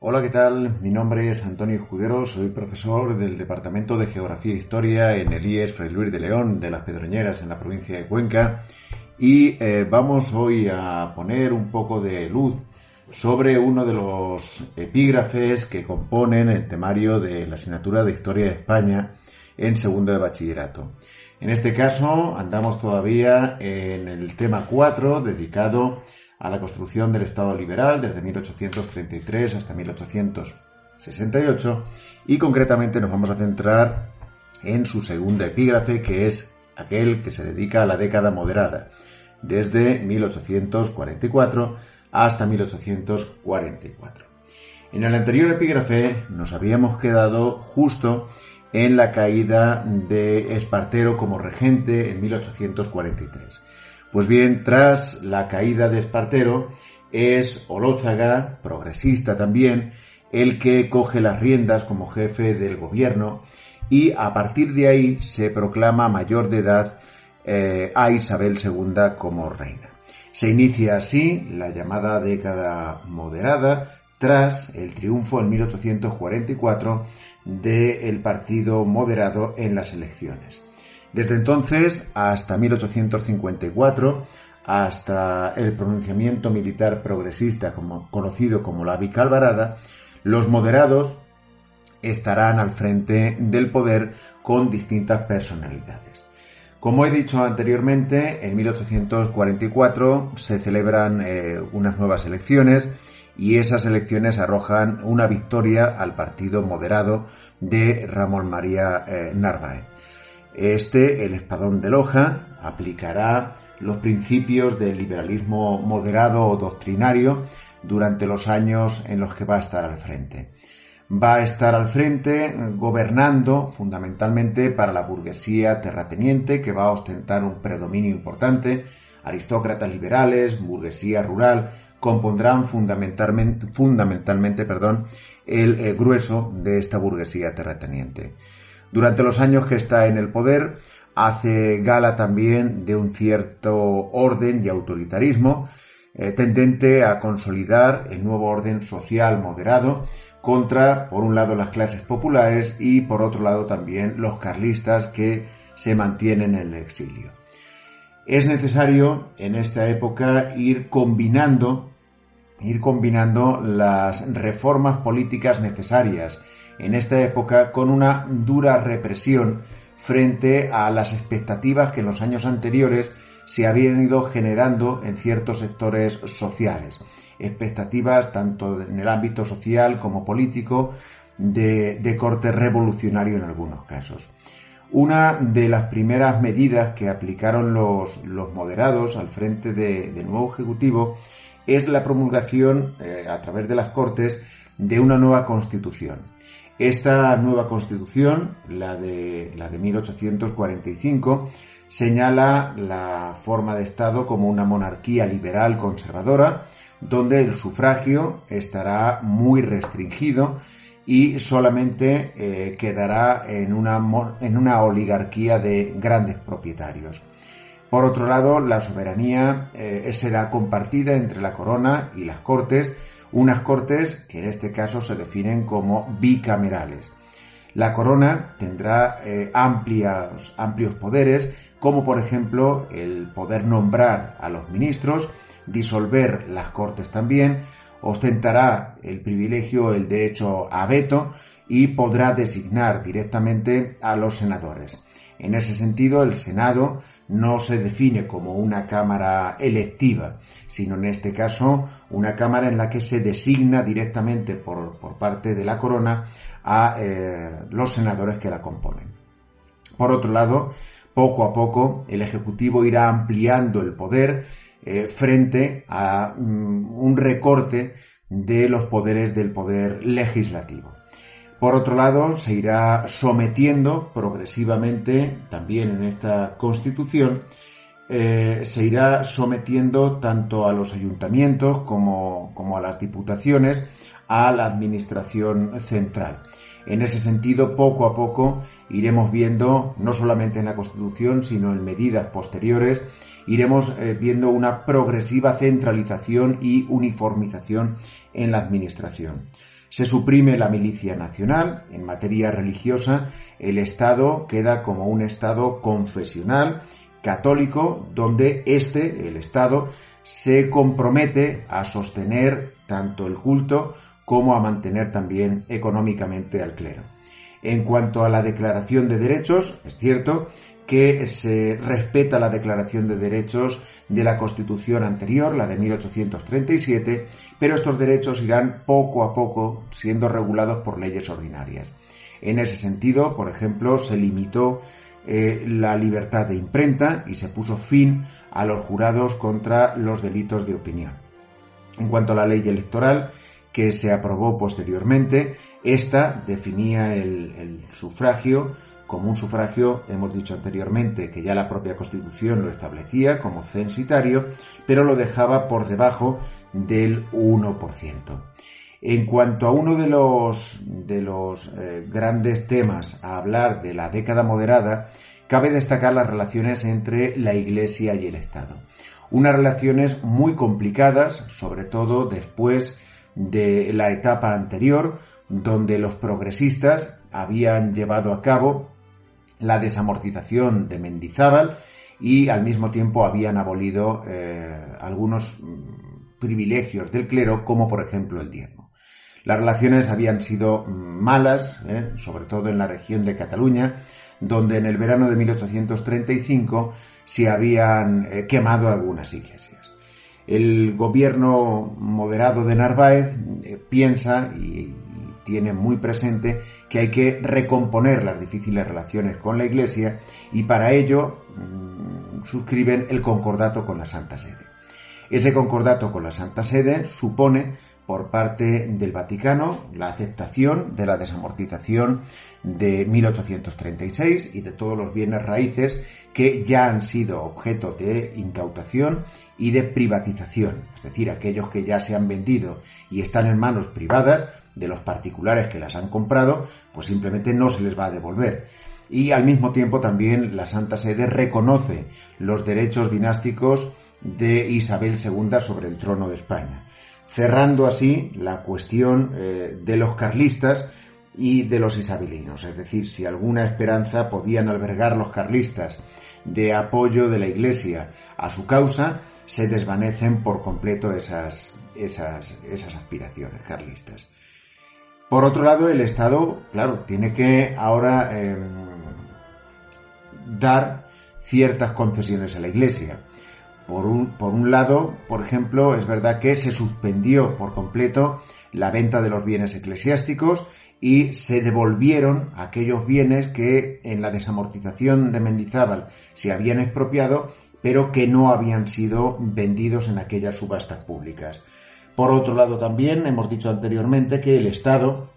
Hola, ¿qué tal? Mi nombre es Antonio Escudero, soy profesor del Departamento de Geografía e Historia en el IES Fray Luis de León de las Pedroñeras en la provincia de Cuenca y eh, vamos hoy a poner un poco de luz sobre uno de los epígrafes que componen el temario de la asignatura de Historia de España en segundo de bachillerato. En este caso andamos todavía en el tema 4 dedicado a la construcción del Estado liberal desde 1833 hasta 1868 y concretamente nos vamos a centrar en su segundo epígrafe que es aquel que se dedica a la década moderada desde 1844 hasta 1844. En el anterior epígrafe nos habíamos quedado justo en la caída de Espartero como regente en 1843. Pues bien, tras la caída de Espartero, es Olózaga, progresista también, el que coge las riendas como jefe del gobierno y a partir de ahí se proclama mayor de edad eh, a Isabel II como reina. Se inicia así la llamada década moderada tras el triunfo en 1844 del partido moderado en las elecciones. Desde entonces hasta 1854, hasta el pronunciamiento militar progresista como, conocido como la Vicalvarada, los moderados estarán al frente del poder con distintas personalidades. Como he dicho anteriormente, en 1844 se celebran eh, unas nuevas elecciones y esas elecciones arrojan una victoria al partido moderado de Ramón María eh, Narváez. Este, el espadón de Loja, aplicará los principios del liberalismo moderado o doctrinario durante los años en los que va a estar al frente. Va a estar al frente gobernando fundamentalmente para la burguesía terrateniente que va a ostentar un predominio importante. Aristócratas liberales, burguesía rural, compondrán fundamentalmente, perdón, el, el grueso de esta burguesía terrateniente. Durante los años que está en el poder, hace gala también de un cierto orden y autoritarismo eh, tendente a consolidar el nuevo orden social moderado contra, por un lado, las clases populares y, por otro lado, también los carlistas que se mantienen en el exilio. Es necesario en esta época ir combinando, ir combinando las reformas políticas necesarias en esta época con una dura represión frente a las expectativas que en los años anteriores se habían ido generando en ciertos sectores sociales. Expectativas tanto en el ámbito social como político de, corte revolucionario en algunos casos. Una de las primeras medidas que aplicaron los, moderados al frente del nuevo Ejecutivo es la promulgación eh, a través de las Cortes de una nueva Constitución. Esta nueva constitución, la de, la de 1845, señala la forma de Estado como una monarquía liberal conservadora, donde el sufragio estará muy restringido y solamente eh, quedará en una, en una oligarquía de grandes propietarios. Por otro lado, la soberanía eh, será compartida entre la corona y las cortes, unas cortes que en este caso se definen como bicamerales. La corona tendrá eh, amplios, amplios poderes, como por ejemplo el poder nombrar a los ministros, disolver las cortes también, ostentará el privilegio, el derecho a veto y podrá designar directamente a los senadores. En ese sentido, el Senado no se define como una Cámara electiva, sino en este caso una Cámara en la que se designa directamente por, parte de la corona a eh, los senadores que la componen. Por otro lado, poco a poco el Ejecutivo irá ampliando el poder eh, frente a mm, un recorte de los poderes del poder legislativo. Por otro lado, se irá sometiendo progresivamente, también en esta Constitución, eh, se irá sometiendo tanto a los ayuntamientos como, a las diputaciones a la Administración central. En ese sentido, poco a poco iremos viendo, no solamente en la Constitución, sino en medidas posteriores, iremos eh, viendo una progresiva centralización y uniformización en la Administración. Se suprime la milicia nacional. En materia religiosa, el Estado queda como un Estado confesional, católico, donde este, el Estado, se compromete a sostener tanto el culto como a mantener también económicamente al clero. En cuanto a la declaración de derechos, es cierto que se respeta la Declaración de Derechos de la Constitución anterior, la de 1837, pero estos derechos irán poco a poco siendo regulados por leyes ordinarias. En ese sentido, por ejemplo, se limitó eh, la libertad de imprenta y se puso fin a los jurados contra los delitos de opinión. En cuanto a la ley electoral, que se aprobó posteriormente, esta definía el sufragio como un sufragio, hemos dicho anteriormente que ya la propia Constitución lo establecía como censitario, pero lo dejaba por debajo del 1%. En cuanto a uno de los, de los eh, grandes temas a hablar de la década moderada, cabe destacar las relaciones entre la Iglesia y el Estado. Unas relaciones muy complicadas, sobre todo después de la etapa anterior, donde los progresistas habían llevado a cabo la desamortización de Mendizábal y al mismo tiempo habían abolido eh, algunos mm, privilegios del clero, como por ejemplo el diezmo. Las relaciones habían sido mm, malas, eh, sobre todo en la región de Cataluña, donde en el verano de 1835 se habían eh, quemado algunas iglesias. El gobierno moderado de Narváez piensa y tiene muy presente que hay que recomponer las difíciles relaciones con la Iglesia y para ello mm, suscriben el concordato con la Santa Sede. Ese concordato con la Santa Sede supone por parte del Vaticano la aceptación de la desamortización de 1836 y de todos los bienes raíces que ya han sido objeto de incautación y de privatización, es decir, aquellos que ya se han vendido y están en manos privadas, de los particulares que las han comprado, pues simplemente no se les va a devolver. Y al mismo tiempo también la Santa Sede reconoce los derechos dinásticos de Isabel II sobre el trono de España, cerrando así la cuestión eh, de los carlistas y de los isabelinos, es decir, si alguna esperanza podían albergar los carlistas de apoyo de la Iglesia a su causa, se desvanecen por completo esas, esas, esas aspiraciones carlistas. Por otro lado, el Estado, claro, tiene que ahora em, dar ciertas concesiones a la Iglesia. Por un, por un lado, por ejemplo, es verdad que se suspendió por completo la venta de los bienes eclesiásticos y se devolvieron aquellos bienes que en la desamortización de Mendizábal se habían expropiado, pero que no habían sido vendidos en aquellas subastas públicas. Por otro lado, también hemos dicho anteriormente que el Estado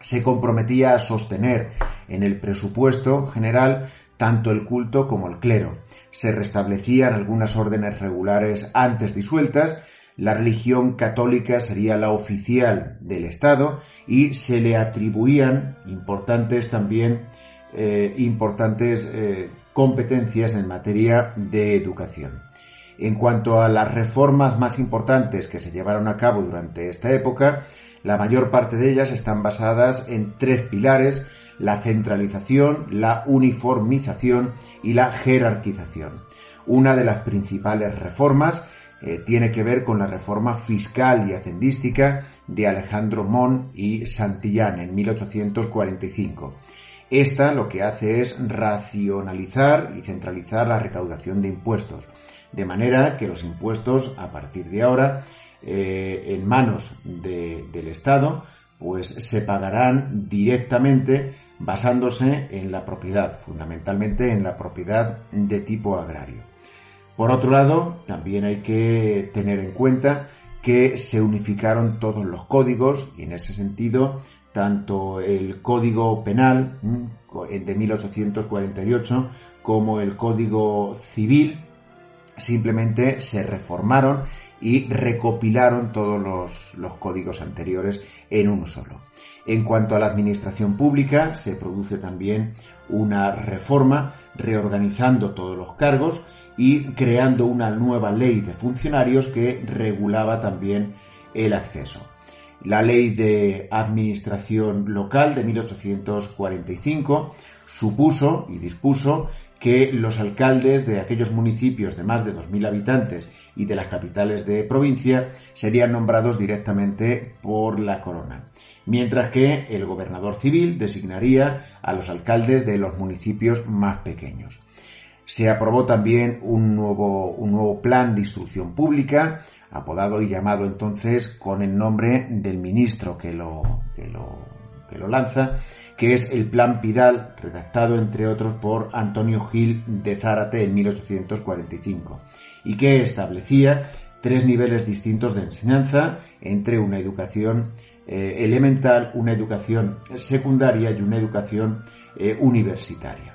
se comprometía a sostener en el presupuesto general tanto el culto como el clero. Se restablecían algunas órdenes regulares antes disueltas, la religión católica sería la oficial del Estado y se le atribuían importantes también eh, importantes eh, competencias en materia de educación. En cuanto a las reformas más importantes que se llevaron a cabo durante esta época, la mayor parte de ellas están basadas en tres pilares, la centralización, la uniformización y la jerarquización. Una de las principales reformas eh, tiene que ver con la reforma fiscal y hacendística de Alejandro Mon y Santillán en 1845. Esta lo que hace es racionalizar y centralizar la recaudación de impuestos, de manera que los impuestos a partir de ahora eh, en manos del Estado pues se pagarán directamente basándose en la propiedad, fundamentalmente en la propiedad de tipo agrario. Por otro lado, también hay que tener en cuenta que se unificaron todos los códigos y en ese sentido tanto el Código Penal de 1848 como el Código Civil simplemente se reformaron y recopilaron todos los, códigos anteriores en uno solo. En cuanto a la administración pública, se produce también una reforma reorganizando todos los cargos y creando una nueva ley de funcionarios que regulaba también el acceso. La ley de administración local de 1845 supuso y dispuso que los alcaldes de aquellos municipios de más de 2.000 habitantes y de las capitales de provincia serían nombrados directamente por la corona, mientras que el gobernador civil designaría a los alcaldes de los municipios más pequeños. Se aprobó también un nuevo, un nuevo plan de instrucción pública, apodado y llamado entonces con el nombre del ministro que lo, que lo, que lo lanza, que es el Plan Pidal, redactado entre otros por Antonio Gil de Zárate en 1845, y que establecía tres niveles distintos de enseñanza entre una educación eh, elemental, una educación secundaria y una educación eh, universitaria.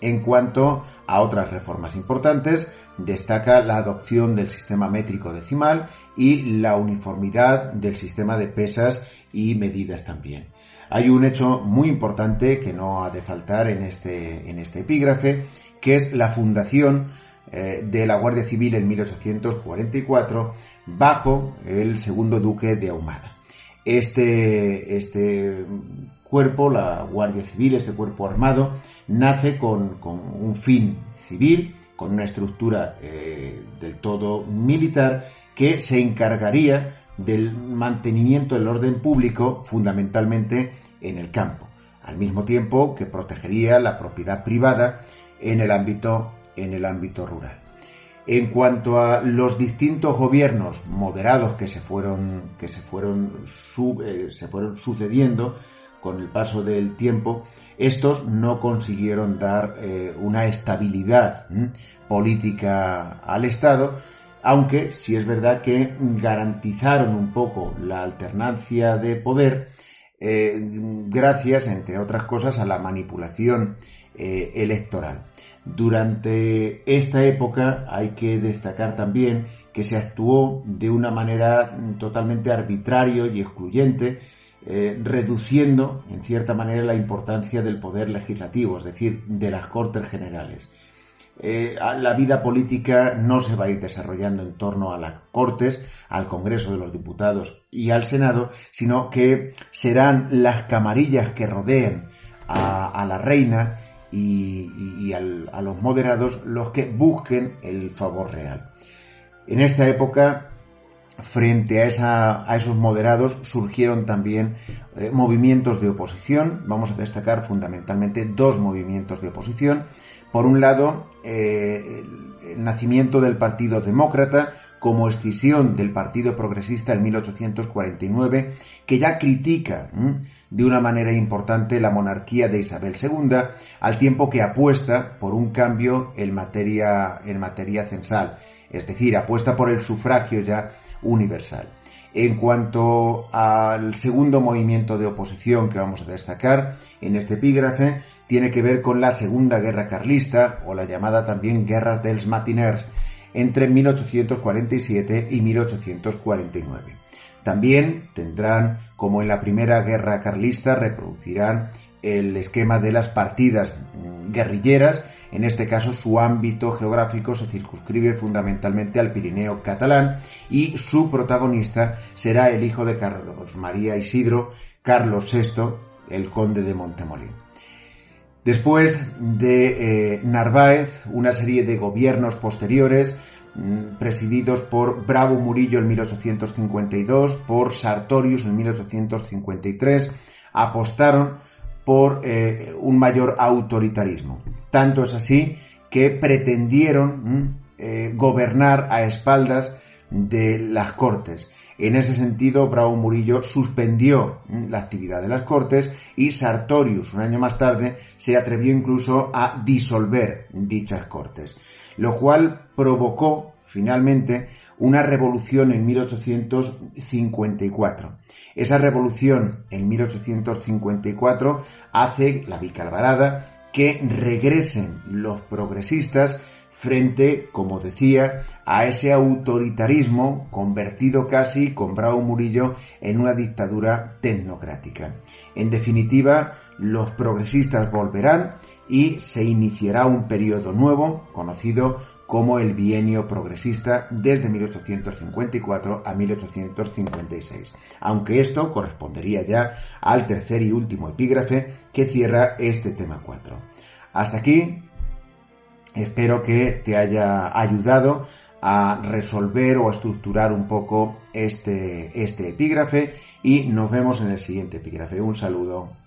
En cuanto a otras reformas importantes, destaca la adopción del sistema métrico decimal y la uniformidad del sistema de pesas y medidas también. Hay un hecho muy importante que no ha de faltar en este, en este epígrafe, que es la fundación eh, de la Guardia Civil en 1844 bajo el segundo duque de Ahumada. Este, este cuerpo, la Guardia Civil, este cuerpo armado, nace con, un fin civil, con una estructura eh, del todo militar, que se encargaría del mantenimiento del orden público fundamentalmente en el campo, al mismo tiempo que protegería la propiedad privada en el ámbito, en el ámbito rural. En cuanto a los distintos gobiernos moderados que se fueron, que se fueron, eh, se fueron sucediendo con el paso del tiempo, estos no consiguieron dar eh, una estabilidad política al Estado, aunque sí es verdad que garantizaron un poco la alternancia de poder eh, gracias, entre otras cosas, a la manipulación eh, electoral. Durante esta época hay que destacar también que se actuó de una manera totalmente arbitrario y excluyente, eh, reduciendo en cierta manera la importancia del poder legislativo, es decir, de las Cortes Generales. Eh, la vida política no se va a ir desarrollando en torno a las Cortes, al Congreso de los Diputados y al Senado, sino que serán las camarillas que rodeen a, la reina y, a los moderados los que busquen el favor real. En esta época frente a, esos moderados surgieron también eh, movimientos de oposición. Vamos a destacar fundamentalmente dos movimientos de oposición. Por un lado, eh, el nacimiento del Partido Demócrata como escisión del Partido Progresista en 1849, que ya critica de una manera importante la monarquía de Isabel II, al tiempo que apuesta por un cambio en materia, en materia censal, es decir, apuesta por el sufragio ya universal. En cuanto al segundo movimiento de oposición que vamos a destacar en este epígrafe, tiene que ver con la Segunda Guerra Carlista, o la llamada también Guerra dels Matiners, entre 1847 y 1849. También tendrán, como en la Primera Guerra Carlista, reproducirán el esquema de las partidas guerrilleras. En este caso, su ámbito geográfico se circunscribe fundamentalmente al Pirineo catalán y su protagonista será el hijo de Carlos María Isidro, Carlos VI, el conde de Montemolín. Después de eh, Narváez, una serie de gobiernos posteriores mm, presididos por Bravo Murillo en 1852, por Sartorius en 1853, apostaron por eh, un mayor autoritarismo. Tanto es así que pretendieron mm, eh, gobernar a espaldas de las Cortes. En ese sentido, Bravo Murillo suspendió mm, la actividad de las Cortes y Sartorius, un año más tarde, se atrevió incluso a disolver dichas Cortes, lo cual provocó finalmente una revolución en 1854. Esa revolución en 1854 hace la Vicalvarada que regresen los progresistas frente, como decía, a ese autoritarismo convertido casi con Bravo Murillo en una dictadura tecnocrática. En definitiva, los progresistas volverán y se iniciará un periodo nuevo conocido como el bienio progresista desde 1854 a 1856, aunque esto correspondería ya al tercer y último epígrafe que cierra este tema 4. Hasta aquí Espero que te haya ayudado a resolver o a estructurar un poco este, este epígrafe y nos vemos en el siguiente epígrafe. Un saludo.